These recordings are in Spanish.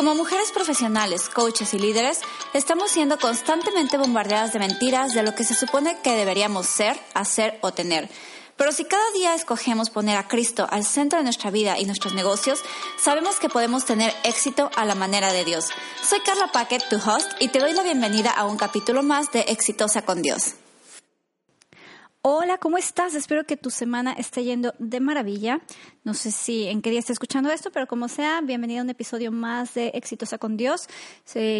Como mujeres profesionales, coaches y líderes, estamos siendo constantemente bombardeadas de mentiras de lo que se supone que deberíamos ser, hacer o tener. Pero si cada día escogemos poner a Cristo al centro de nuestra vida y nuestros negocios, sabemos que podemos tener éxito a la manera de Dios. Soy Carla Paquet, tu host, y te doy la bienvenida a un capítulo más de Exitosa con Dios. Hola, ¿cómo estás? Espero que tu semana esté yendo de maravilla. No sé si en qué día estás escuchando esto, pero como sea, bienvenida a un episodio más de Exitosa con Dios.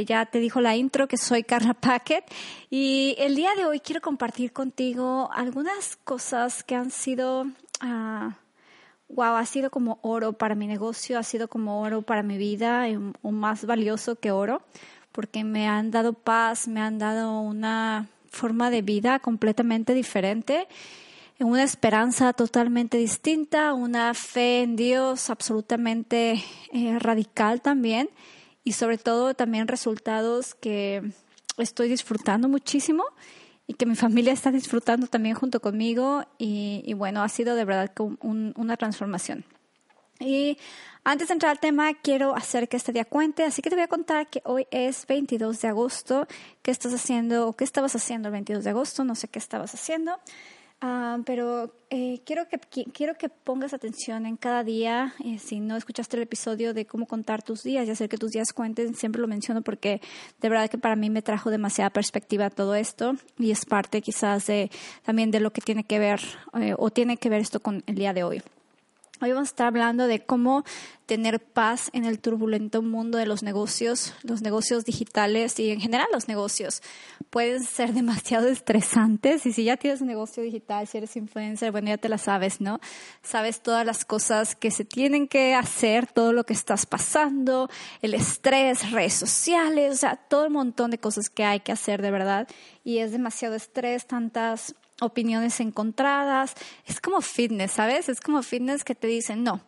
ya te dijo la intro que soy Carla Packet y el día de hoy quiero compartir contigo algunas cosas que han sido, wow, ah, ha sido como oro para mi negocio, ha sido como oro para mi vida, o más valioso que oro, porque me han dado paz, me han dado una forma de vida completamente diferente, una esperanza totalmente distinta, una fe en Dios absolutamente eh, radical también y sobre todo también resultados que estoy disfrutando muchísimo y que mi familia está disfrutando también junto conmigo y, bueno, ha sido de verdad una transformación. Y antes de entrar al tema, quiero hacer que este día cuente, así que te voy a contar que hoy es 22 de agosto. ¿Qué estás haciendo o qué estabas haciendo el 22 de agosto? No sé qué estabas haciendo. Ah, pero eh, quiero, que, quiero que pongas atención en cada día. Eh, si no escuchaste el episodio de cómo contar tus días y hacer que tus días cuenten, siempre lo menciono porque de verdad que para mí me trajo demasiada perspectiva todo esto y es parte quizás de, también de lo que tiene que ver eh, o tiene que ver esto con el día de hoy. Hoy vamos a estar hablando de cómo tener paz en el turbulento mundo de los negocios, los negocios digitales y en general los negocios. Pueden ser demasiado estresantes y si ya tienes un negocio digital, si eres influencer, bueno, ya te la sabes, ¿no? Sabes todas las cosas que se tienen que hacer, todo lo que estás pasando, el estrés, redes sociales, o sea, todo el montón de cosas que hay que hacer de verdad y es demasiado estrés, tantas opiniones encontradas. Es como fitness, ¿sabes? Es como fitness que te dicen, no,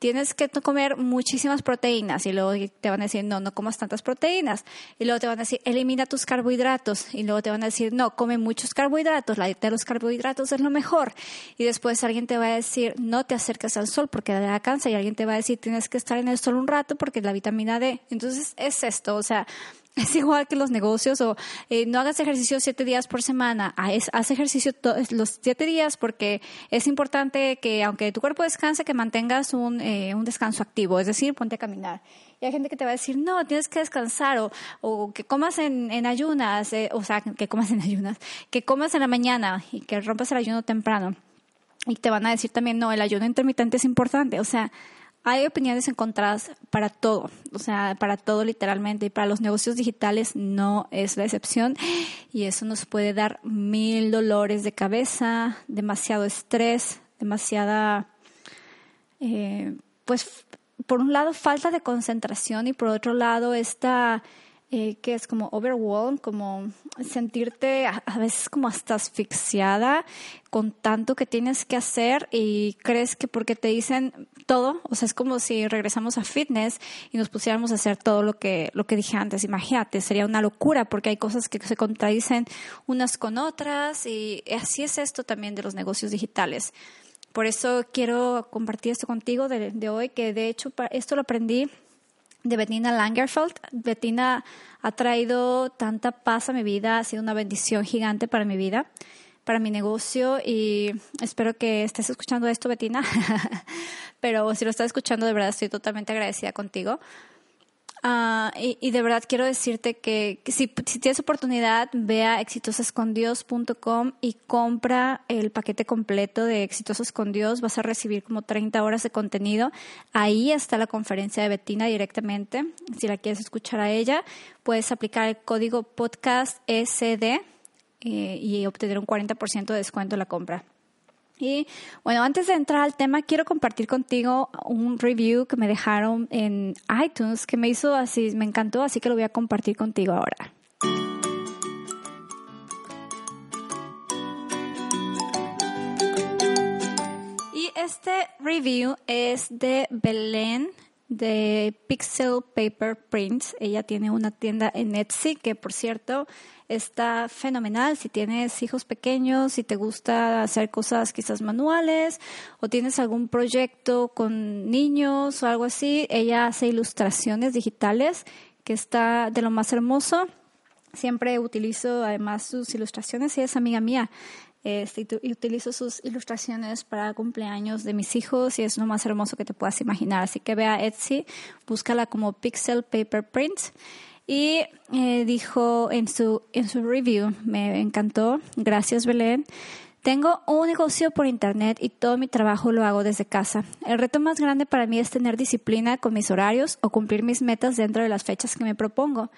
tienes que comer muchísimas proteínas y luego te van a decir, no, no comas tantas proteínas. Y luego te van a decir, elimina tus carbohidratos. Y luego te van a decir, no, come muchos carbohidratos, la dieta de los carbohidratos es lo mejor. Y después alguien te va a decir, no te acerques al sol porque da cáncer. Y alguien te va a decir, tienes que estar en el sol un rato porque la vitamina D. Entonces es esto, o sea, es igual que los negocios o eh, no hagas ejercicio siete días por semana, haz ejercicio los siete días porque es importante que aunque tu cuerpo descanse, que mantengas un, eh, un descanso activo, es decir, ponte a caminar. Y hay gente que te va a decir, no, tienes que descansar o, o que comas en, en ayunas, eh, o sea, que comas en ayunas, que comas en la mañana y que rompas el ayuno temprano. Y te van a decir también, no, el ayuno intermitente es importante. O sea, hay opiniones encontradas para todo, o sea, para todo literalmente, y para los negocios digitales no es la excepción, y eso nos puede dar mil dolores de cabeza, demasiado estrés, demasiada, eh, pues, por un lado, falta de concentración, y por otro lado, esta eh, que es como overwhelmed, como sentirte a, veces como hasta asfixiada con tanto que tienes que hacer y crees que porque te dicen todo, o sea, es como si regresamos a fitness y nos pusiéramos a hacer todo lo que, lo que dije antes. Imagínate, sería una locura porque hay cosas que se contradicen unas con otras y así es esto también de los negocios digitales. Por eso quiero compartir esto contigo de, de hoy, que de hecho esto lo aprendí de Bettina Langerfeld. Bettina ha traído tanta paz a mi vida, ha sido una bendición gigante para mi vida, para mi negocio y espero que estés escuchando esto, Bettina. Pero si lo estás escuchando, de verdad estoy totalmente agradecida contigo Uh, y, de verdad quiero decirte que, si, tienes oportunidad, ve a exitosascondios.com y compra el paquete completo de Exitosos con Dios. Vas a recibir como 30 horas de contenido. Ahí está la conferencia de Betina directamente. Si la quieres escuchar a ella, puedes aplicar el código podcast SD eh, y obtener un 40% de descuento en la compra. Y bueno, antes de entrar al tema, quiero compartir contigo un review que me dejaron en iTunes que me hizo así, me encantó, así que lo voy a compartir contigo ahora. Y este review es de Belén de Pixel Paper Prints. Ella tiene una tienda en Etsy que, por cierto, está fenomenal. Si tienes hijos pequeños, si te gusta hacer cosas quizás manuales o tienes algún proyecto con niños o algo así, ella hace ilustraciones digitales que está de lo más hermoso. Siempre utilizo además sus ilustraciones y es amiga mía. Este, y utilizo sus ilustraciones para cumpleaños de mis hijos y es lo más hermoso que te puedas imaginar. Así que ve a Etsy, búscala como Pixel Paper Prints. Y eh, dijo en su, en su review, me encantó, gracias Belén. Tengo un negocio por internet y todo mi trabajo lo hago desde casa. El reto más grande para mí es tener disciplina con mis horarios o cumplir mis metas dentro de las fechas que me propongo.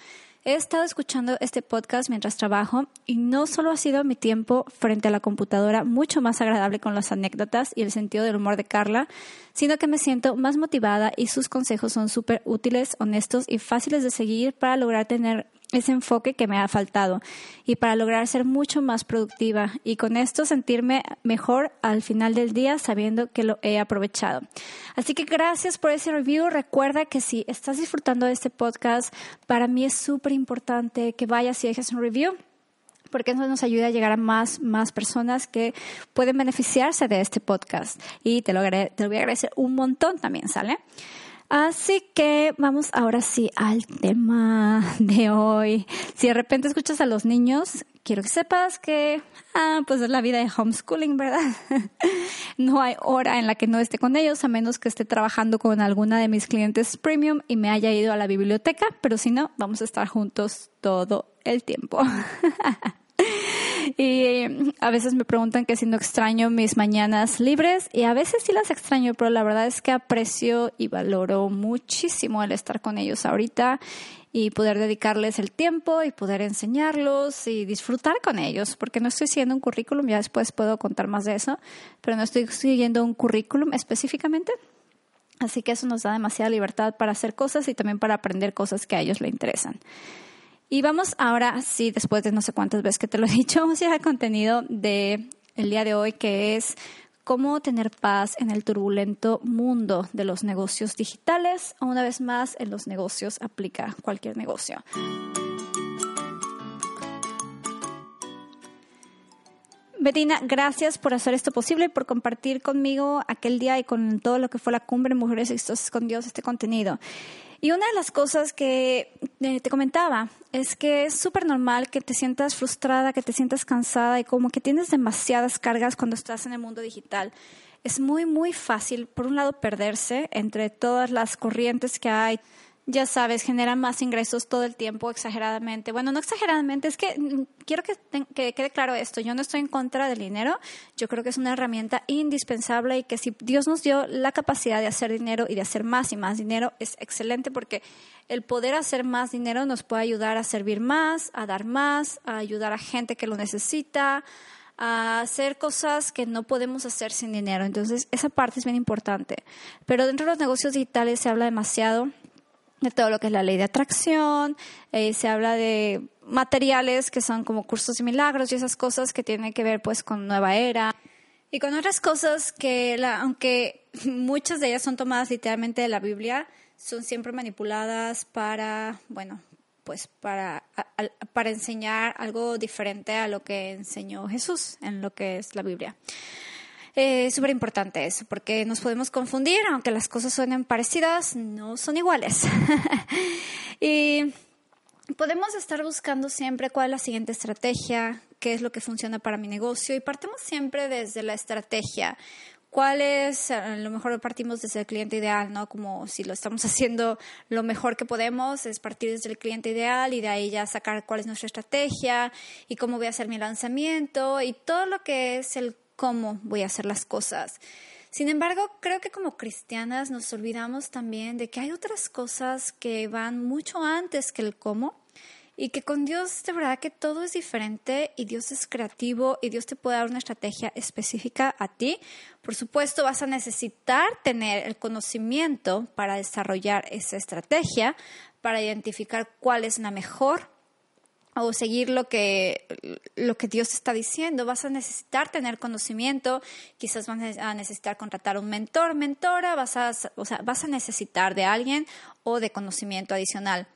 He estado escuchando este podcast mientras trabajo y no solo ha sido mi tiempo frente a la computadora mucho más agradable con las anécdotas y el sentido del humor de Carla, sino que me siento más motivada y sus consejos son súper útiles, honestos y fáciles de seguir para lograr tener ese enfoque que me ha faltado y para lograr ser mucho más productiva y con esto sentirme mejor al final del día sabiendo que lo he aprovechado. Así que gracias por ese review. Recuerda que si estás disfrutando de este podcast, para mí es súper importante que vayas y dejes un review porque eso nos ayuda a llegar a más, más personas que pueden beneficiarse de este podcast. Y te lo, te lo voy a agradecer un montón también, ¿sale? Así que vamos ahora sí al tema de hoy. Si de repente escuchas a los niños, quiero que sepas que, ah, pues es la vida de homeschooling, ¿verdad? no hay hora en la que no esté con ellos, a menos que esté trabajando con alguna de mis clientes premium y me haya ido a la biblioteca, pero si no, vamos a estar juntos todo el tiempo. Y a veces me preguntan que si no extraño mis mañanas libres y a veces sí las extraño, pero la verdad es que aprecio y valoro muchísimo el estar con ellos ahorita y poder dedicarles el tiempo y poder enseñarlos y disfrutar con ellos, porque no estoy siguiendo un currículum, ya después puedo contar más de eso, pero no estoy siguiendo un currículum específicamente. Así que eso nos da demasiada libertad para hacer cosas y también para aprender cosas que a ellos les interesan. Y vamos ahora, sí, después de no sé cuántas veces que te lo he dicho, vamos a ir al contenido de el día de hoy, que es cómo tener paz en el turbulento mundo de los negocios digitales. Una vez más, en los negocios aplica cualquier negocio. Betina, gracias por hacer esto posible y por compartir conmigo aquel día y con todo lo que fue la cumbre Mujeres Exitosas con Dios este contenido. Y una de las cosas que eh, te comentaba es que es súper normal que te sientas frustrada, que te sientas cansada y como que tienes demasiadas cargas cuando estás en el mundo digital. Es muy, muy fácil, por un lado, perderse entre todas las corrientes que hay, ya sabes, generan más ingresos todo el tiempo exageradamente. Bueno, no exageradamente, es que mm, quiero que, que, quede claro esto, yo no estoy en contra del dinero, yo creo que es una herramienta indispensable y que si Dios nos dio la capacidad de hacer dinero y de hacer más y más dinero, es excelente porque el poder hacer más dinero nos puede ayudar a servir más, a dar más, a ayudar a gente que lo necesita, a hacer cosas que no podemos hacer sin dinero. Entonces, esa parte es bien importante. Pero dentro de los negocios digitales se habla demasiado de todo lo que es la ley de atracción, eh, se habla de materiales que son como cursos y milagros y esas cosas que tienen que ver pues con nueva era y con otras cosas que la, aunque muchas de ellas son tomadas literalmente de la Biblia, son siempre manipuladas para, bueno, pues para, para enseñar algo diferente a lo que enseñó Jesús en lo que es la Biblia. Es eh, súper importante eso, porque nos podemos confundir, aunque las cosas suenen parecidas, no son iguales. y podemos estar buscando siempre cuál es la siguiente estrategia, qué es lo que funciona para mi negocio, y partimos siempre desde la estrategia. ¿Cuál es? A lo mejor partimos desde el cliente ideal, ¿no? Como si lo estamos haciendo lo mejor que podemos, es partir desde el cliente ideal y de ahí ya sacar cuál es nuestra estrategia y cómo voy a hacer mi lanzamiento y todo lo que es el cómo voy a hacer las cosas. Sin embargo, creo que como cristianas nos olvidamos también de que hay otras cosas que van mucho antes que el cómo y que con Dios de verdad que todo es diferente y Dios es creativo y Dios te puede dar una estrategia específica a ti. Por supuesto, vas a necesitar tener el conocimiento para desarrollar esa estrategia, para identificar cuál es la mejor o seguir lo que, lo que Dios está diciendo. Vas a necesitar tener conocimiento, quizás vas a necesitar contratar un mentor, mentora, vas a, o sea, vas a necesitar de alguien o de conocimiento adicional.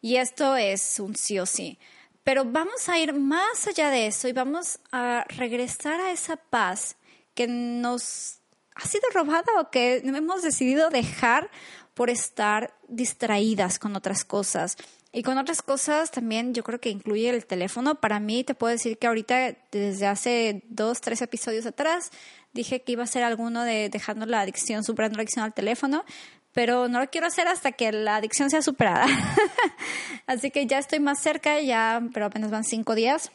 Y esto es un sí o sí. Pero vamos a ir más allá de eso y vamos a regresar a esa paz que nos ha sido robada o que hemos decidido dejar por estar distraídas con otras cosas. Y con otras cosas también yo creo que incluye el teléfono. Para mí te puedo decir que ahorita desde hace dos, tres episodios atrás dije que iba a ser alguno de dejando la adicción, superando la adicción al teléfono, pero no lo quiero hacer hasta que la adicción sea superada. Así que ya estoy más cerca, ya, pero apenas van cinco días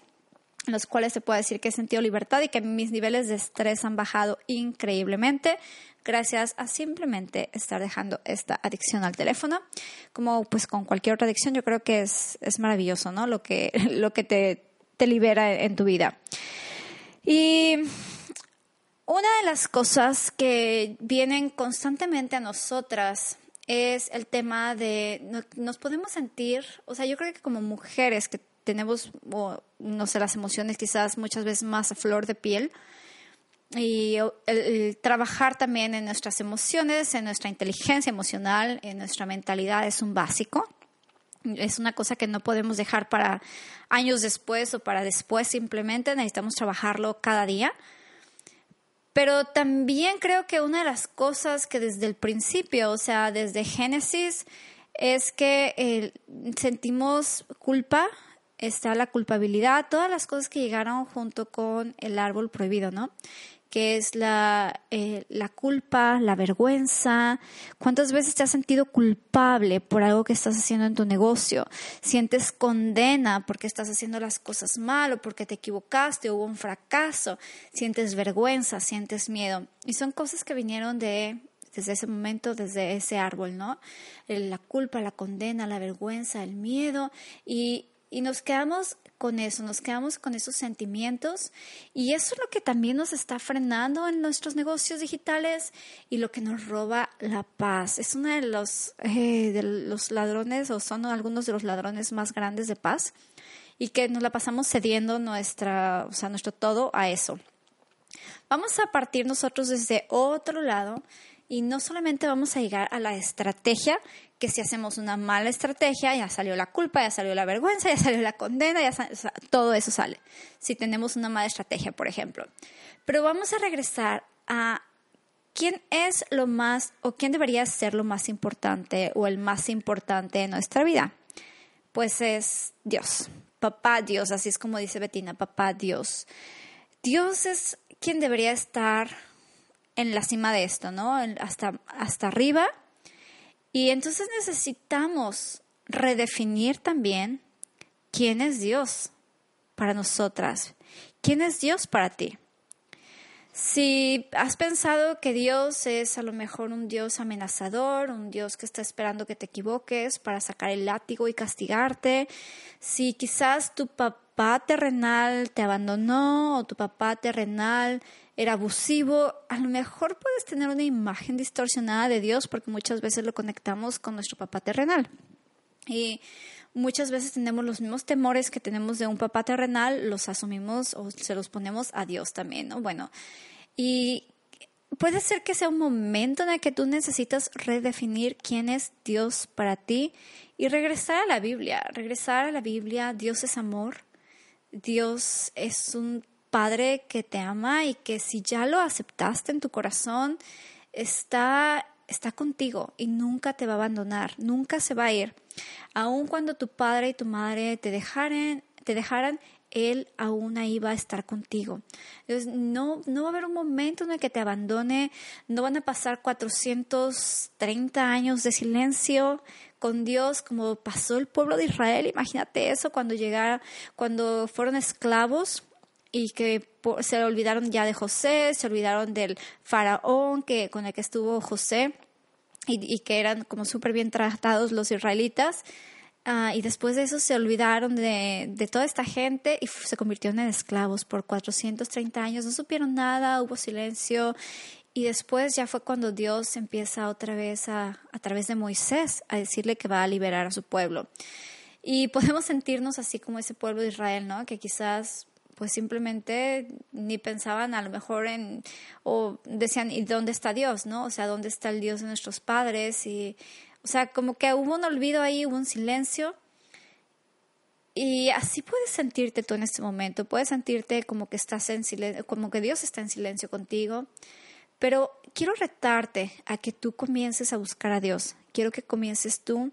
en los cuales se puede decir que he sentido libertad y que mis niveles de estrés han bajado increíblemente gracias a simplemente estar dejando esta adicción al teléfono. Como pues con cualquier otra adicción, yo creo que es, es maravilloso, ¿no? Lo que, lo que te, te libera en tu vida. Y una de las cosas que vienen constantemente a nosotras es el tema de nos podemos sentir, o sea, yo creo que como mujeres que tenemos, no sé, las emociones quizás muchas veces más a flor de piel, y el, trabajar también en nuestras emociones, en nuestra inteligencia emocional, en nuestra mentalidad es un básico. Es una cosa que no podemos dejar para años después o para después simplemente, necesitamos trabajarlo cada día. Pero también creo que una de las cosas que desde el principio, o sea, desde Génesis, es que eh, sentimos culpa, está la culpabilidad, todas las cosas que llegaron junto con el árbol prohibido, ¿no? que es la, eh, la culpa, la vergüenza. ¿Cuántas veces te has sentido culpable por algo que estás haciendo en tu negocio? Sientes condena porque estás haciendo las cosas mal o porque te equivocaste, hubo un fracaso. Sientes vergüenza, sientes miedo. Y son cosas que vinieron de desde ese momento, desde ese árbol, ¿no? La culpa, la condena, la vergüenza, el miedo. Y, y nos quedamos con eso, nos quedamos con esos sentimientos y eso es lo que también nos está frenando en nuestros negocios digitales y lo que nos roba la paz. Es uno de los, eh, de los ladrones o son algunos de los ladrones más grandes de paz y que nos la pasamos cediendo nuestra, o sea, nuestro todo a eso. Vamos a partir nosotros desde otro lado y no solamente vamos a llegar a la estrategia, que si hacemos una mala estrategia, ya salió la culpa, ya salió la vergüenza, ya salió la condena, ya todo eso sale. Si tenemos una mala estrategia, por ejemplo. Pero vamos a regresar a quién es lo más o quién debería ser lo más importante o el más importante en nuestra vida. Pues es Dios, papá Dios, así es como dice Betina, papá Dios. Dios es quien debería estar en la cima de esto, ¿no? Hasta, hasta arriba y entonces necesitamos redefinir también quién es Dios para nosotras, quién es Dios para ti. Si has pensado que Dios es a lo mejor un Dios amenazador, un Dios que está esperando que te equivoques para sacar el látigo y castigarte, si quizás tu papá terrenal te abandonó o tu papá terrenal era abusivo, a lo mejor puedes tener una imagen distorsionada de Dios porque muchas veces lo conectamos con nuestro papá terrenal. Y muchas veces tenemos los mismos temores que tenemos de un papá terrenal, los asumimos o se los ponemos a Dios también, ¿no? Bueno, y puede ser que sea un momento en el que tú necesitas redefinir quién es Dios para ti y regresar a la Biblia, regresar a la Biblia, Dios es amor, Dios es un Padre que te ama y que si ya lo aceptaste en tu corazón, está, está contigo y nunca te va a abandonar, nunca se va a ir. Aun cuando tu padre y tu madre te dejaren, te dejaran, él aún ahí va a estar contigo. Entonces, no, no va a haber un momento en el que te abandone, no van a pasar 430 años de silencio con Dios como pasó el pueblo de Israel. Imagínate eso cuando llegaron, cuando fueron esclavos y que se olvidaron ya de José, se olvidaron del faraón que, con el que estuvo José y, que eran como súper bien tratados los israelitas. Ah, y después de eso se olvidaron de, de, toda esta gente y se convirtieron en esclavos por 430 años. No supieron nada, hubo silencio. Y después ya fue cuando Dios empieza otra vez a, a través de Moisés a decirle que va a liberar a su pueblo. Y podemos sentirnos así como ese pueblo de Israel, ¿no? Que quizás pues simplemente ni pensaban a lo mejor en, o decían, ¿y dónde está Dios? ¿No? O sea, ¿dónde está el Dios de nuestros padres? Y, o sea, como que hubo un olvido ahí, hubo un silencio. Y así puedes sentirte tú en este momento, puedes sentirte como que estás en silencio, como que Dios está en silencio contigo. Pero quiero retarte a que tú comiences a buscar a Dios. Quiero que comiences tú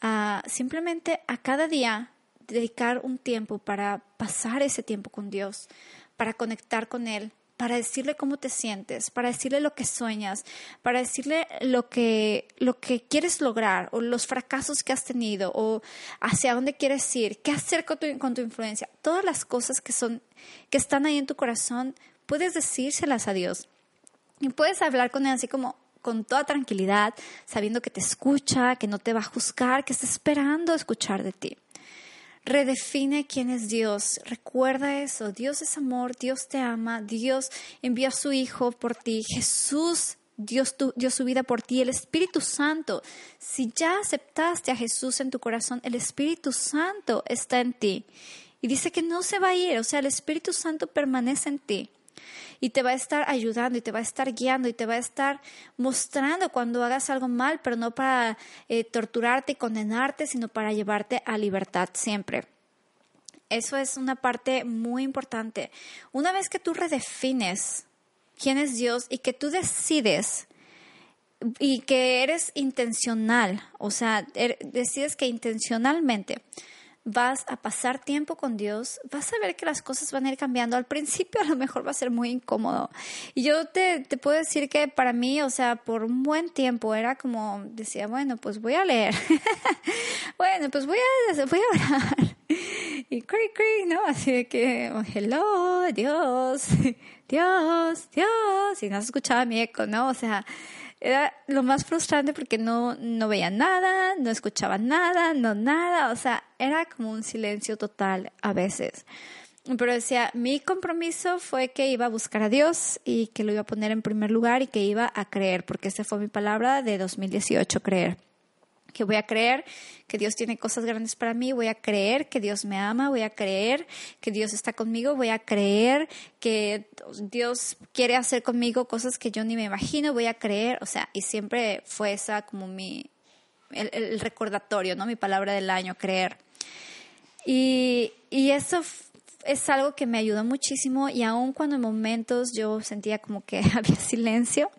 a simplemente a cada día dedicar un tiempo para pasar ese tiempo con Dios, para conectar con Él, para decirle cómo te sientes, para decirle lo que sueñas, para decirle lo que, lo que quieres lograr o los fracasos que has tenido o hacia dónde quieres ir, qué hacer con tu, con tu influencia. Todas las cosas que, son, que están ahí en tu corazón, puedes decírselas a Dios. Y puedes hablar con Él así como con toda tranquilidad, sabiendo que te escucha, que no te va a juzgar, que está esperando escuchar de ti. Redefine quién es Dios. Recuerda eso. Dios es amor, Dios te ama, Dios envió a su Hijo por ti. Jesús Dios dio su vida por ti, el Espíritu Santo. Si ya aceptaste a Jesús en tu corazón, el Espíritu Santo está en ti. Y dice que no se va a ir, o sea, el Espíritu Santo permanece en ti y te va a estar ayudando y te va a estar guiando y te va a estar mostrando cuando hagas algo mal, pero no para eh, torturarte y condenarte, sino para llevarte a libertad siempre. Eso es una parte muy importante. Una vez que tú redefines quién es Dios y que tú decides y que eres intencional, o sea, er, decides que intencionalmente vas a pasar tiempo con Dios, vas a ver que las cosas van a ir cambiando. Al principio a lo mejor va a ser muy incómodo. Y yo te, te puedo decir que para mí, o sea, por un buen tiempo era como, decía, bueno, pues voy a leer. bueno, pues voy a, voy a orar. y cri, cri, ¿no? Así de que, oh, hello, Dios, Dios, Dios. Y no se escuchaba mi eco, ¿no? O sea, era lo más frustrante porque no, no veía nada, no escuchaba nada, no nada, o sea, era como un silencio total a veces. Pero decía, mi compromiso fue que iba a buscar a Dios y que lo iba a poner en primer lugar y que iba a creer, porque esa fue mi palabra de 2018, creer que voy a creer que Dios tiene cosas grandes para mí, voy a creer que Dios me ama, voy a creer que Dios está conmigo, voy a creer que Dios quiere hacer conmigo cosas que yo ni me imagino, voy a creer, o sea, y siempre fue esa como mi, el, recordatorio, ¿no? Mi palabra del año, creer. Y, y eso es algo que me ayudó muchísimo y aun cuando en momentos yo sentía como que había silencio,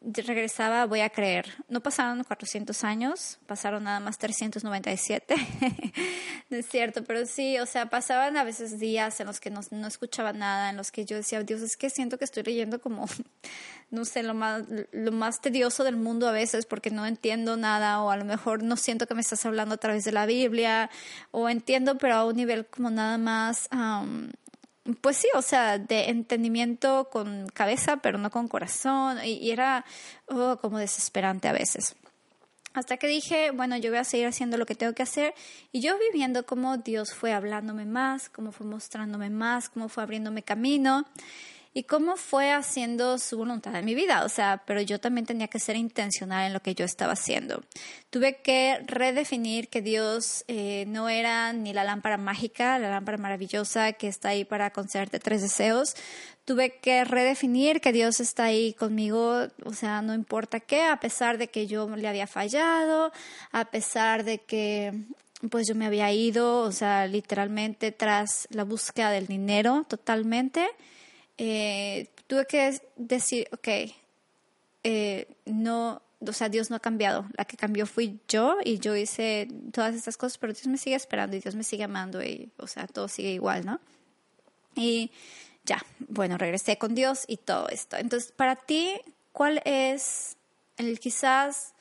regresaba, voy a creer. No pasaron 400 años, pasaron nada más 397. no es cierto, pero sí, o sea, pasaban a veces días en los que no, no, escuchaba nada, en los que yo decía, Dios, es que siento que estoy leyendo como, no sé, lo más, lo más tedioso del mundo a veces porque no entiendo nada o a lo mejor no siento que me estás hablando a través de la Biblia o entiendo, pero a un nivel como nada más pues sí, o sea, de entendimiento con cabeza, pero no con corazón, y, era oh, como desesperante a veces. Hasta que dije, bueno, yo voy a seguir haciendo lo que tengo que hacer, y yo viviendo como Dios fue hablándome más, cómo fue mostrándome más, cómo fue abriéndome camino y cómo fue haciendo su voluntad en mi vida. O sea, pero yo también tenía que ser intencional en lo que yo estaba haciendo. Tuve que redefinir que Dios eh, no era ni la lámpara mágica, la lámpara maravillosa que está ahí para concederte tres deseos. Tuve que redefinir que Dios está ahí conmigo, o sea, no importa qué, a pesar de que yo le había fallado, a pesar de que pues yo me había ido, o sea, literalmente tras la búsqueda del dinero totalmente eh, tuve que decir, ok, eh, no, o sea, Dios no ha cambiado, la que cambió fui yo y yo hice todas estas cosas, pero Dios me sigue esperando y Dios me sigue amando y, o sea, todo sigue igual, ¿no? Y ya, bueno, regresé con Dios y todo esto. Entonces, para ti, ¿cuál es el quizás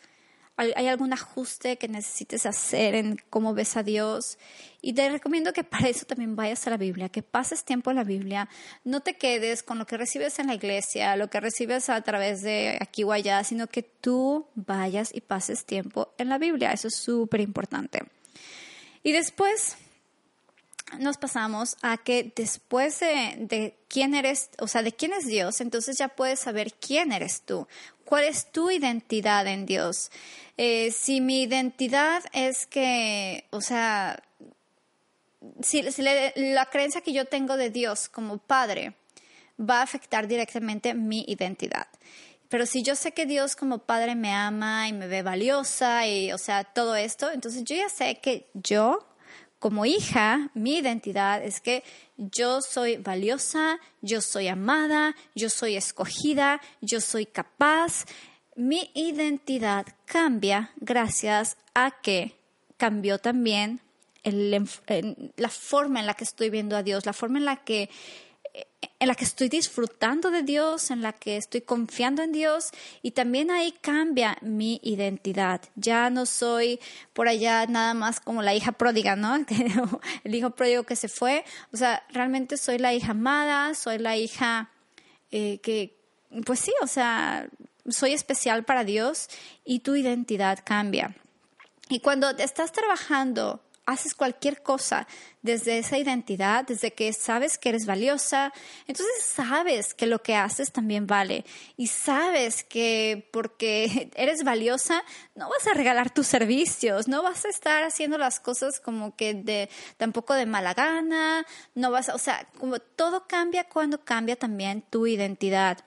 hay algún ajuste que necesites hacer en cómo ves a Dios. Y te recomiendo que para eso también vayas a la Biblia, que pases tiempo en la Biblia, no te quedes con lo que recibes en la iglesia, lo que recibes a través de aquí o allá, sino que tú vayas y pases tiempo en la Biblia. Eso es súper importante. Y después nos pasamos a que después de, quién eres, o sea, de quién es Dios, entonces ya puedes saber quién eres tú, cuál es tu identidad en Dios. Eh, si mi identidad es que, o sea, si, la creencia que yo tengo de Dios como Padre va a afectar directamente mi identidad. Pero si yo sé que Dios como Padre me ama y me ve valiosa y, o sea, todo esto, entonces yo ya sé que yo como hija, mi identidad es que yo soy valiosa, yo soy amada, yo soy escogida, yo soy capaz. Mi identidad cambia gracias a que cambió también la forma en la que estoy viendo a Dios, la forma en la que en la que estoy disfrutando de Dios, en la que estoy confiando en Dios y también ahí cambia mi identidad. Ya no soy por allá nada más como la hija pródiga, ¿no? El hijo pródigo que se fue. O sea, realmente soy la hija amada, soy la hija eh, que, pues sí, o sea, soy especial para Dios y tu identidad cambia. Y cuando estás trabajando haces cualquier cosa desde esa identidad, desde que sabes que eres valiosa, entonces sabes que lo que haces también vale y sabes que porque eres valiosa no vas a regalar tus servicios, no vas a estar haciendo las cosas como que de tampoco de mala gana, no vas, a, o sea, como todo cambia cuando cambia también tu identidad.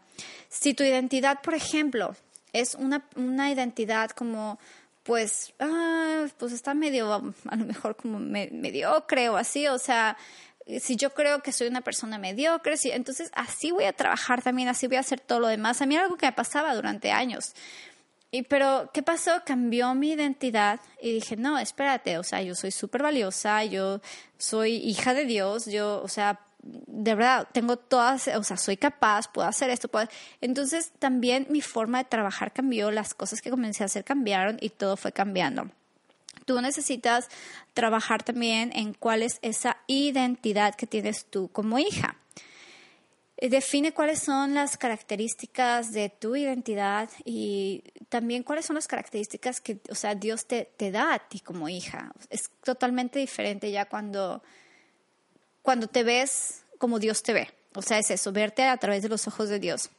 Si tu identidad, por ejemplo, es una, una identidad como pues, ah, pues está medio, a lo mejor como mediocre o así, o sea, si yo creo que soy una persona mediocre, entonces así voy a trabajar también, así voy a hacer todo lo demás. A mí era algo que me pasaba durante años. Y pero, ¿qué pasó? Cambió mi identidad y dije, no, espérate, o sea, yo soy súper valiosa, yo soy hija de Dios, yo, o sea, de verdad, tengo todas, o sea, soy capaz, puedo hacer esto, puedo... Entonces también mi forma de trabajar cambió, las cosas que comencé a hacer cambiaron y todo fue cambiando. Tú necesitas trabajar también en cuál es esa identidad que tienes tú como hija. Define cuáles son las características de tu identidad y también cuáles son las características que, o sea, Dios te, te da a ti como hija. Es totalmente diferente ya cuando cuando te ves como Dios te ve. O sea, es eso, verte a través de los ojos de Dios.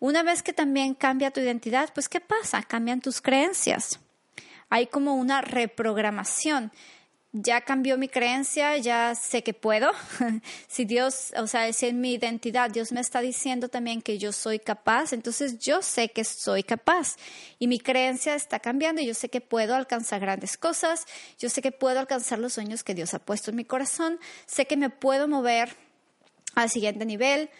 Una vez que también cambia tu identidad, pues ¿qué pasa? Cambian tus creencias. Hay como una reprogramación ya cambió mi creencia, ya sé que puedo. si Dios, o sea, es en mi identidad, Dios me está diciendo también que yo soy capaz, entonces yo sé que soy capaz y mi creencia está cambiando y yo sé que puedo alcanzar grandes cosas, yo sé que puedo alcanzar los sueños que Dios ha puesto en mi corazón, sé que me puedo mover al siguiente nivel.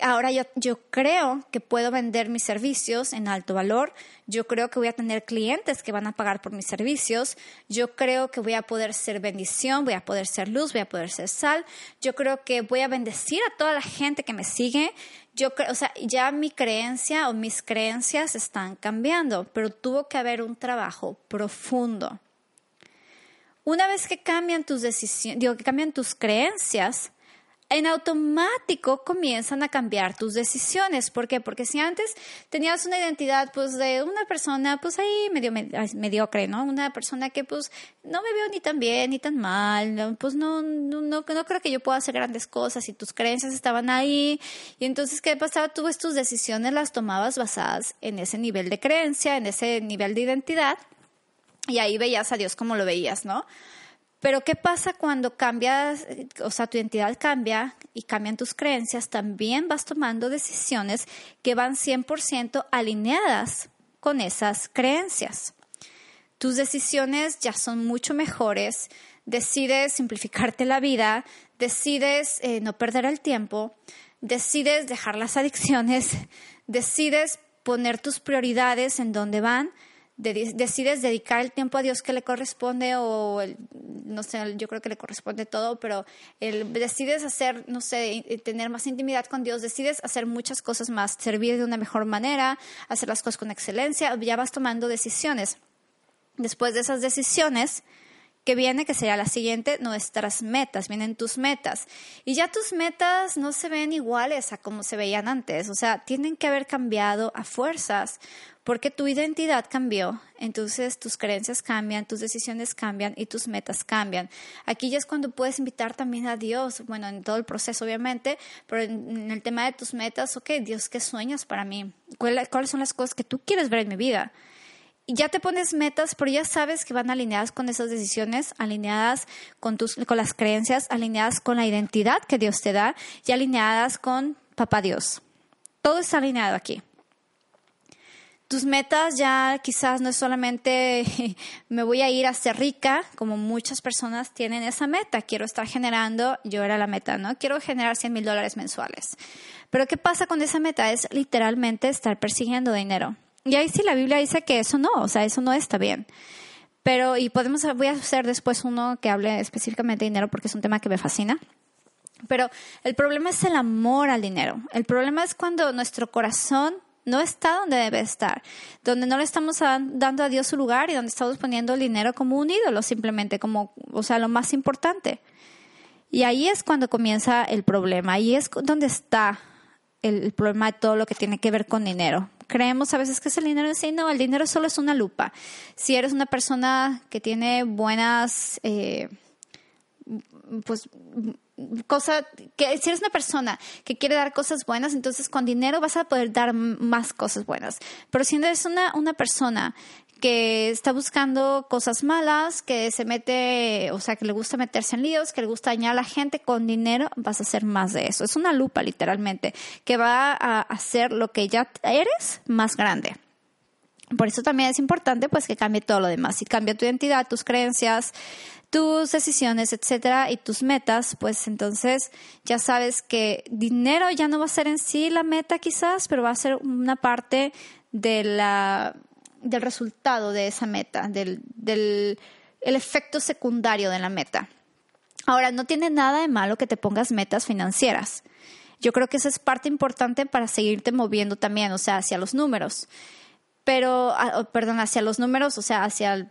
Ahora yo, creo que puedo vender mis servicios en alto valor. Yo creo que voy a tener clientes que van a pagar por mis servicios. Yo creo que voy a poder ser bendición, voy a poder ser luz, voy a poder ser sal. Yo creo que voy a bendecir a toda la gente que me sigue. Yo creo, o sea, ya mi creencia o mis creencias están cambiando, pero tuvo que haber un trabajo profundo. Una vez que cambian tus decisiones, digo, que cambian tus creencias, en automático comienzan a cambiar tus decisiones. ¿Por qué? Porque si antes tenías una identidad pues de una persona pues ahí medio mediocre, ¿no? Una persona que pues no me veo ni tan bien ni tan mal, pues no, no, no, creo que yo pueda hacer grandes cosas y tus creencias estaban ahí. Y entonces, ¿qué pasaba? Tú tus decisiones las tomabas basadas en ese nivel de creencia, en ese nivel de identidad. Y ahí veías a Dios como lo veías, ¿no? Pero ¿qué pasa cuando cambias, o sea, tu identidad cambia y cambian tus creencias? También vas tomando decisiones que van 100% alineadas con esas creencias. Tus decisiones ya son mucho mejores, decides simplificarte la vida, decides eh, no perder el tiempo, decides dejar las adicciones, decides poner tus prioridades en donde van decides dedicar el tiempo a Dios que le corresponde o no sé, yo creo que le corresponde todo, pero el, decides hacer, no sé, tener más intimidad con Dios, decides hacer muchas cosas más, servir de una mejor manera, hacer las cosas con excelencia, ya vas tomando decisiones. Después de esas decisiones, que viene, que sería la siguiente, nuestras metas, vienen tus metas. Y ya tus metas no se ven iguales a como se veían antes, o sea, tienen que haber cambiado a fuerzas, porque tu identidad cambió, entonces tus creencias cambian, tus decisiones cambian y tus metas cambian. Aquí ya es cuando puedes invitar también a Dios, bueno, en todo el proceso obviamente, pero en el tema de tus metas, ok, Dios, ¿qué sueñas para mí? ¿Cuáles son las cosas que tú quieres ver en mi vida? Y ya te pones metas, pero ya sabes que van alineadas con esas decisiones, alineadas con, tus, con las creencias, alineadas con la identidad que Dios te da y alineadas con Papá Dios. Todo está alineado aquí tus metas ya quizás no es solamente me voy a ir a ser rica, como muchas personas tienen esa meta, quiero estar generando, yo era la meta, ¿no? Quiero generar 100 mil dólares mensuales. Pero ¿qué pasa con esa meta? Es literalmente estar persiguiendo dinero. Y ahí sí la Biblia dice que eso no, o sea, eso no está bien. Pero, y podemos, voy a hacer después uno que hable específicamente de dinero porque es un tema que me fascina. Pero el problema es el amor al dinero. El problema es cuando nuestro corazón no está donde debe estar, donde no le estamos dando a Dios su lugar y donde estamos poniendo el dinero como un ídolo, simplemente como, o sea, lo más importante. Y ahí es cuando comienza el problema, ahí es donde está el, problema de todo lo que tiene que ver con dinero. Creemos a veces que es el dinero sí, no, el dinero solo es una lupa. Si eres una persona que tiene buenas, eh, pues cosa que si eres una persona que quiere dar cosas buenas, entonces con dinero vas a poder dar más cosas buenas. Pero si eres una, una persona que está buscando cosas malas, que se mete, o sea, que le gusta meterse en líos, que le gusta dañar a la gente con dinero, vas a hacer más de eso. Es una lupa, literalmente, que va a hacer lo que ya eres más grande. Por eso también es importante, pues, que cambie todo lo demás. Si cambia tu identidad, tus creencias, tus decisiones, etcétera, y tus metas, pues entonces ya sabes que dinero ya no va a ser en sí la meta quizás, pero va a ser una parte de la, del resultado de esa meta, del, del el efecto secundario de la meta. Ahora, no tiene nada de malo que te pongas metas financieras. Yo creo que esa es parte importante para seguirte moviendo también, o sea, hacia los números. Pero, ah, perdón, hacia los números, o sea, hacia el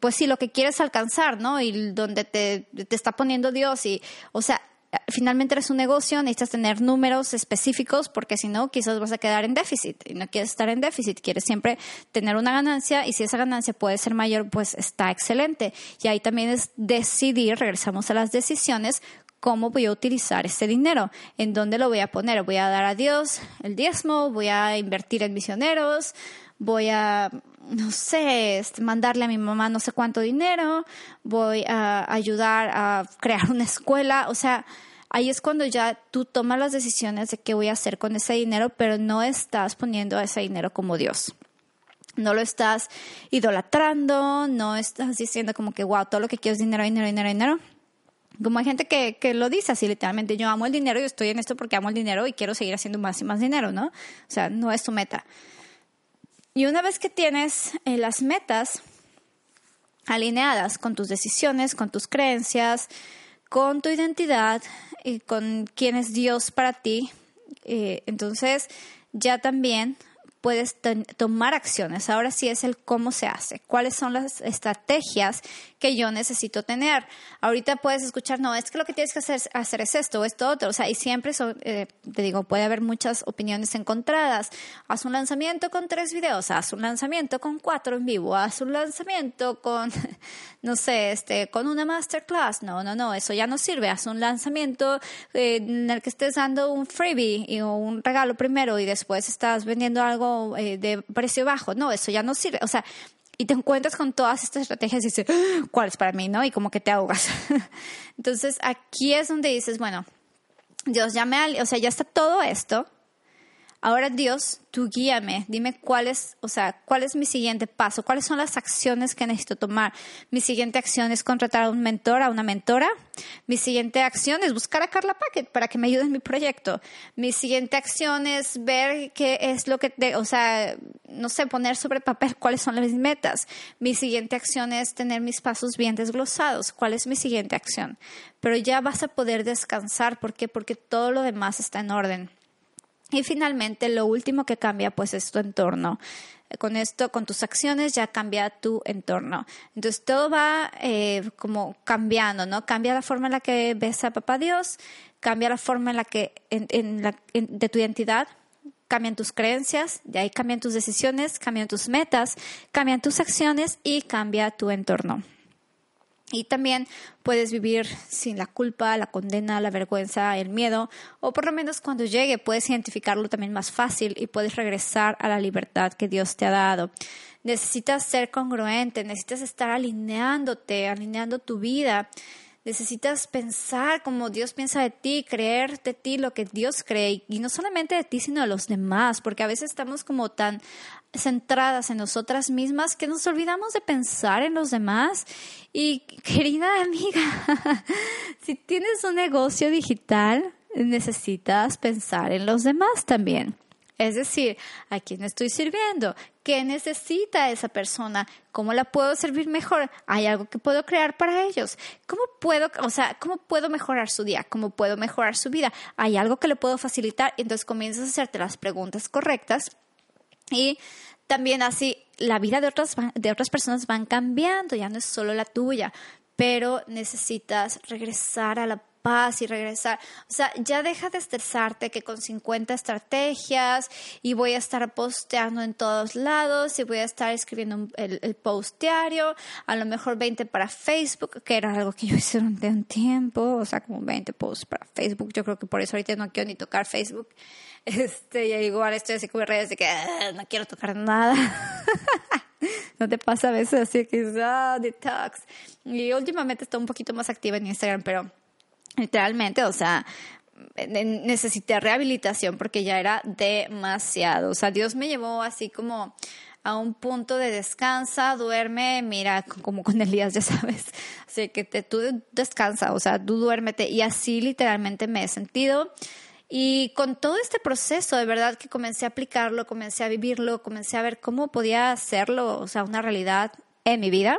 pues sí, lo que quieres alcanzar, ¿no? Y donde te, te está poniendo Dios y, o sea, finalmente eres un negocio, necesitas tener números específicos porque si no, quizás vas a quedar en déficit y no quieres estar en déficit, quieres siempre tener una ganancia y si esa ganancia puede ser mayor, pues está excelente. Y ahí también es decidir, regresamos a las decisiones, cómo voy a utilizar ese dinero, en dónde lo voy a poner, voy a dar a Dios el diezmo, voy a invertir en misioneros, voy a, no sé, este, mandarle a mi mamá no sé cuánto dinero, voy a ayudar a crear una escuela, o sea, ahí es cuando ya tú tomas las decisiones de qué voy a hacer con ese dinero, pero no estás poniendo ese dinero como Dios. No lo estás idolatrando, no estás diciendo como que, wow, todo lo que quiero es dinero, dinero, dinero, dinero. Como hay gente que, que lo dice así literalmente, yo amo el dinero y estoy en esto porque amo el dinero y quiero seguir haciendo más y más dinero, ¿no? O sea, no es tu meta. Y una vez que tienes eh, las metas alineadas con tus decisiones, con tus creencias, con tu identidad y con quién es Dios para ti, eh, entonces ya también puedes tomar acciones. Ahora sí es el cómo se hace, cuáles son las estrategias que yo necesito tener. Ahorita puedes escuchar, no, es que lo que tienes que hacer, hacer es esto o esto otro. O sea, y siempre, eh, te digo, puede haber muchas opiniones encontradas. Haz un lanzamiento con tres videos, haz un lanzamiento con cuatro en vivo, haz un lanzamiento con, no sé, este, con una masterclass. No, no, no, eso ya no sirve. Haz un lanzamiento eh, en el que estés dando un freebie o un regalo primero y después estás vendiendo algo eh, de precio bajo. No, eso ya no sirve. O sea, y te encuentras con todas estas estrategias y dices, ah, ¿cuál es para mí? ¿No? Y como que te ahogas. Entonces, aquí es donde dices, bueno, Dios, ya me, o sea, ya está todo esto. Ahora Dios, tú guíame, dime cuál es, o sea, cuál es mi siguiente paso, cuáles son las acciones que necesito tomar. Mi siguiente acción es contratar a un mentor, a una mentora. Mi siguiente acción es buscar a Carla Packet para que me ayude en mi proyecto. Mi siguiente acción es ver qué es lo que, o sea, no sé, poner sobre papel cuáles son mis metas. Mi siguiente acción es tener mis pasos bien desglosados. ¿Cuál es mi siguiente acción? Pero ya vas a poder descansar. ¿Por qué? Porque todo lo demás está en orden. Y finalmente, lo último que cambia, pues, es tu entorno. Con esto, con tus acciones, ya cambia tu entorno. Entonces, todo va eh, como cambiando, ¿no? Cambia la forma en la que ves a Papá Dios, cambia la forma en la que, en, la, de tu identidad, cambian tus creencias, de ahí cambian tus decisiones, cambian tus metas, cambian tus acciones y cambia tu entorno. Y también puedes vivir sin la culpa, la condena, la vergüenza, el miedo, o por lo menos cuando llegue puedes identificarlo también más fácil y puedes regresar a la libertad que Dios te ha dado. Necesitas ser congruente, necesitas estar alineándote, alineando tu vida. Necesitas pensar como Dios piensa de ti, creer de ti lo que Dios cree, y no solamente de ti, sino de los demás, porque a veces estamos como tan centradas en nosotras mismas que nos olvidamos de pensar en los demás. Y querida amiga, si tienes un negocio digital, necesitas pensar en los demás también. Es decir, ¿a quién estoy sirviendo? ¿Qué necesita esa persona? ¿Cómo la puedo servir mejor? ¿Hay algo que puedo crear para ellos? ¿Cómo puedo, o sea, cómo puedo mejorar su día? ¿Cómo puedo mejorar su vida? ¿Hay algo que le puedo facilitar? Entonces comienzas a hacerte las preguntas correctas y también así la vida de otras, de otras personas van cambiando, ya no es solo la tuya, pero necesitas regresar a la paz y regresar. O sea, ya deja de estresarte que con 50 estrategias y voy a estar posteando en todos lados y voy a estar escribiendo el, el, post diario, a lo mejor 20 para Facebook, que era algo que yo hice durante un tiempo, o sea, como 20 posts para Facebook. Yo creo que por eso ahorita no quiero ni tocar Facebook. Este, y igual estoy así como redes de que ah, no quiero tocar nada. ¿No te pasa a veces así que ah, detox? Y últimamente estoy un poquito más activa en Instagram, pero literalmente, o sea, necesité rehabilitación porque ya era demasiado. O sea, Dios me llevó así como a un punto de descansa, duerme, mira, como con Elías, ya sabes. Así que te, tú descansa, o sea, tú duérmete. Y así literalmente me he sentido. Y con todo este proceso, de verdad que comencé a aplicarlo, comencé a vivirlo, comencé a ver cómo podía hacerlo, o sea, una realidad en mi vida.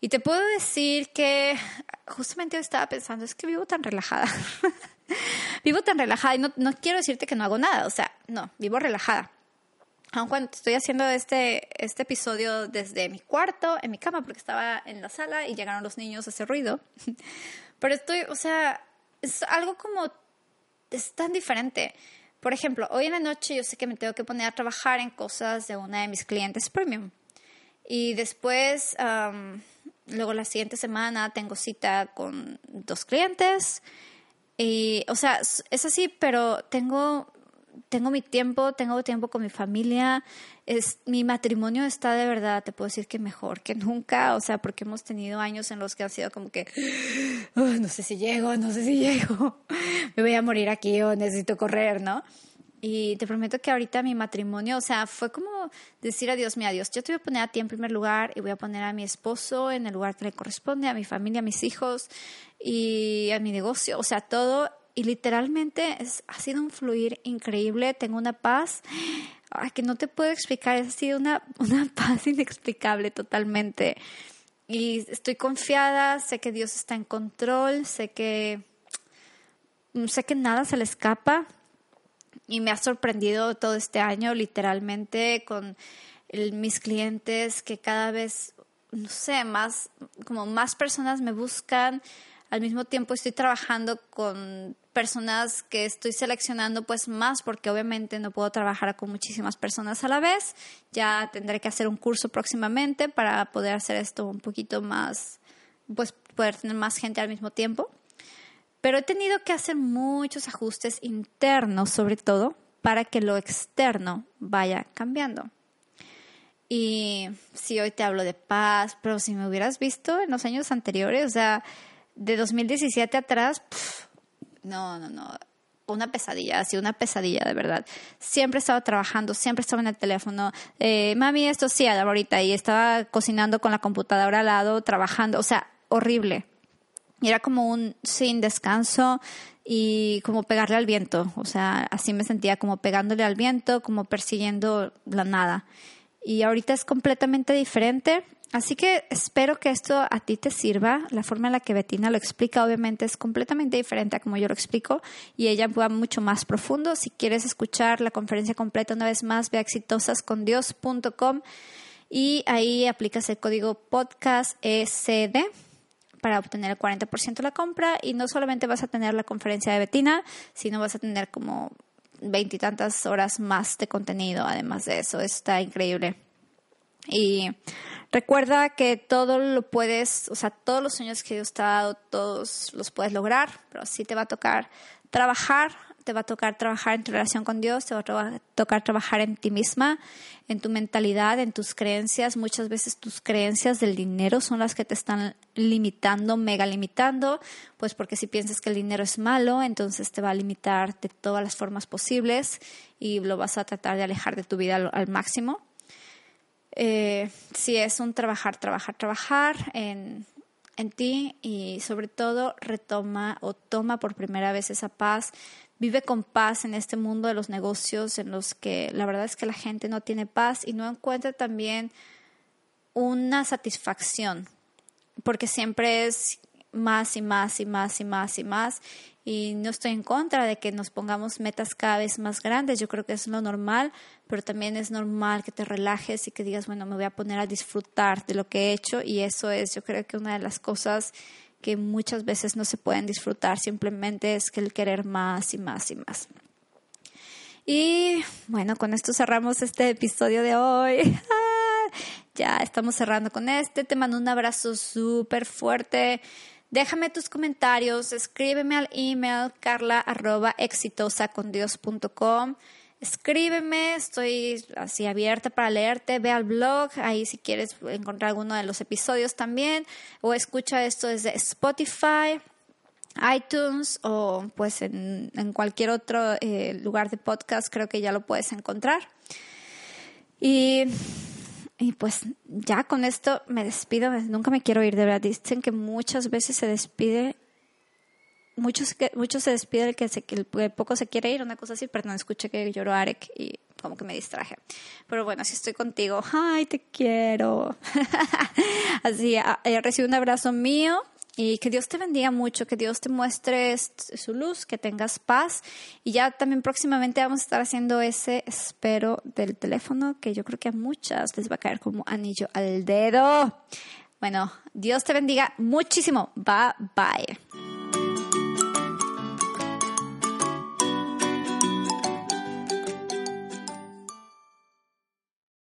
Y te puedo decir que justamente yo estaba pensando, es que vivo tan relajada. vivo tan relajada y no, no quiero decirte que no hago nada, o sea, no, vivo relajada. Aun cuando estoy haciendo este, este episodio desde mi cuarto, en mi cama, porque estaba en la sala y llegaron los niños a hacer ruido. Pero estoy, o sea, es algo como, es tan diferente. Por ejemplo, hoy en la noche yo sé que me tengo que poner a trabajar en cosas de una de mis clientes premium. Y después Luego la siguiente semana tengo cita con dos clientes. Y, o sea, es así, pero tengo, tengo mi tiempo, tengo tiempo con mi familia. Es, mi matrimonio está de verdad, te puedo decir que mejor que nunca. O sea, porque hemos tenido años en los que ha sido como que, no sé si llego, no sé si llego, me voy a morir aquí o necesito correr, ¿no? Y te prometo que ahorita mi matrimonio, o sea, fue como decir a Dios, mira Dios, yo te voy a poner a ti en primer lugar y voy a poner a mi esposo en el lugar que le corresponde, a mi familia, a mis hijos y a mi negocio, o sea, todo. Y literalmente es, ha sido un fluir increíble, tengo una paz que no te puedo explicar, ha sido una, una paz inexplicable totalmente. Y estoy confiada, sé que Dios está en control, sé que, sé que nada se le escapa, y me ha sorprendido todo este año literalmente con mis clientes que cada vez, no sé, más, como más personas me buscan. Al mismo tiempo estoy trabajando con personas que estoy seleccionando pues más porque obviamente no puedo trabajar con muchísimas personas a la vez. Ya tendré que hacer un curso próximamente para poder hacer esto un poquito más, pues poder tener más gente al mismo tiempo. Pero he tenido que hacer muchos ajustes internos, sobre todo, para que lo externo vaya cambiando. Y si hoy te hablo de paz, pero si me hubieras visto en los años anteriores, o sea, de 2017 atrás, no, no, no, una pesadilla, así una pesadilla de verdad. Siempre estaba trabajando, siempre estaba en el teléfono. Eh, mami, esto sí, ahorita, y estaba cocinando con la computadora al lado, trabajando, o sea, horrible. Era como un sin descanso y como pegarle al viento. O sea, así me sentía como pegándole al viento, como persiguiendo la nada. Y ahorita es completamente diferente. Así que espero que esto a ti te sirva. La forma en la que Betina lo explica obviamente es completamente diferente a como yo lo explico y ella va mucho más profundo. Si quieres escuchar la conferencia completa una vez más, ve a exitosascondios.com y ahí aplicas el código podcast ECD para obtener el 40% de la compra y no solamente vas a tener la conferencia de Betina, sino vas a tener como veintitantas horas más de contenido, además de eso, está increíble. Y recuerda que todo lo puedes, o sea, todos los sueños que Dios te ha dado, todos los puedes lograr, pero sí te va a tocar trabajar te va a tocar trabajar en tu relación con Dios, te va a tocar trabajar en ti misma, en tu mentalidad, en tus creencias. Muchas veces tus creencias del dinero son las que te están limitando, mega limitando, pues porque si piensas que el dinero es malo, entonces te va a limitar de todas las formas posibles y lo vas a tratar de alejar de tu vida al, máximo. Eh, si es un trabajar, trabajar, trabajar en, en ti y sobre todo retoma o toma por primera vez esa paz vive con paz en este mundo de los negocios en los que la verdad es que la gente no tiene paz y no encuentra también una satisfacción, porque siempre es más y más y más y más y más. Y no estoy en contra de que nos pongamos metas cada vez más grandes, yo creo que es lo normal, pero también es normal que te relajes y que digas, bueno, me voy a poner a disfrutar de lo que he hecho y eso es, yo creo que una de las cosas que muchas veces no se pueden disfrutar, simplemente es el querer más y más y más. Y bueno, con esto cerramos este episodio de hoy. ya estamos cerrando con este. Te mando un abrazo súper fuerte. Déjame tus comentarios, escríbeme al email carla arroba escríbeme, estoy así abierta para leerte, ve al blog, ahí si quieres encontrar alguno de los episodios también, o escucha esto desde Spotify, iTunes o pues en, cualquier otro eh, lugar de podcast creo que ya lo puedes encontrar. Y, y pues ya con esto me despido, nunca me quiero ir, de verdad, dicen que muchas veces se despide muchos, se despiden el que, el poco se quiere ir, una cosa así, perdón, escuché que lloró Arek y como que me distraje. Pero bueno, si estoy contigo, ay, te quiero. así, eh, recibe un abrazo mío y que Dios te bendiga mucho, que Dios te muestre su luz, que tengas paz. Y ya también próximamente vamos a estar haciendo ese espero del teléfono, que yo creo que a muchas les va a caer como anillo al dedo. Bueno, Dios te bendiga muchísimo. Bye bye.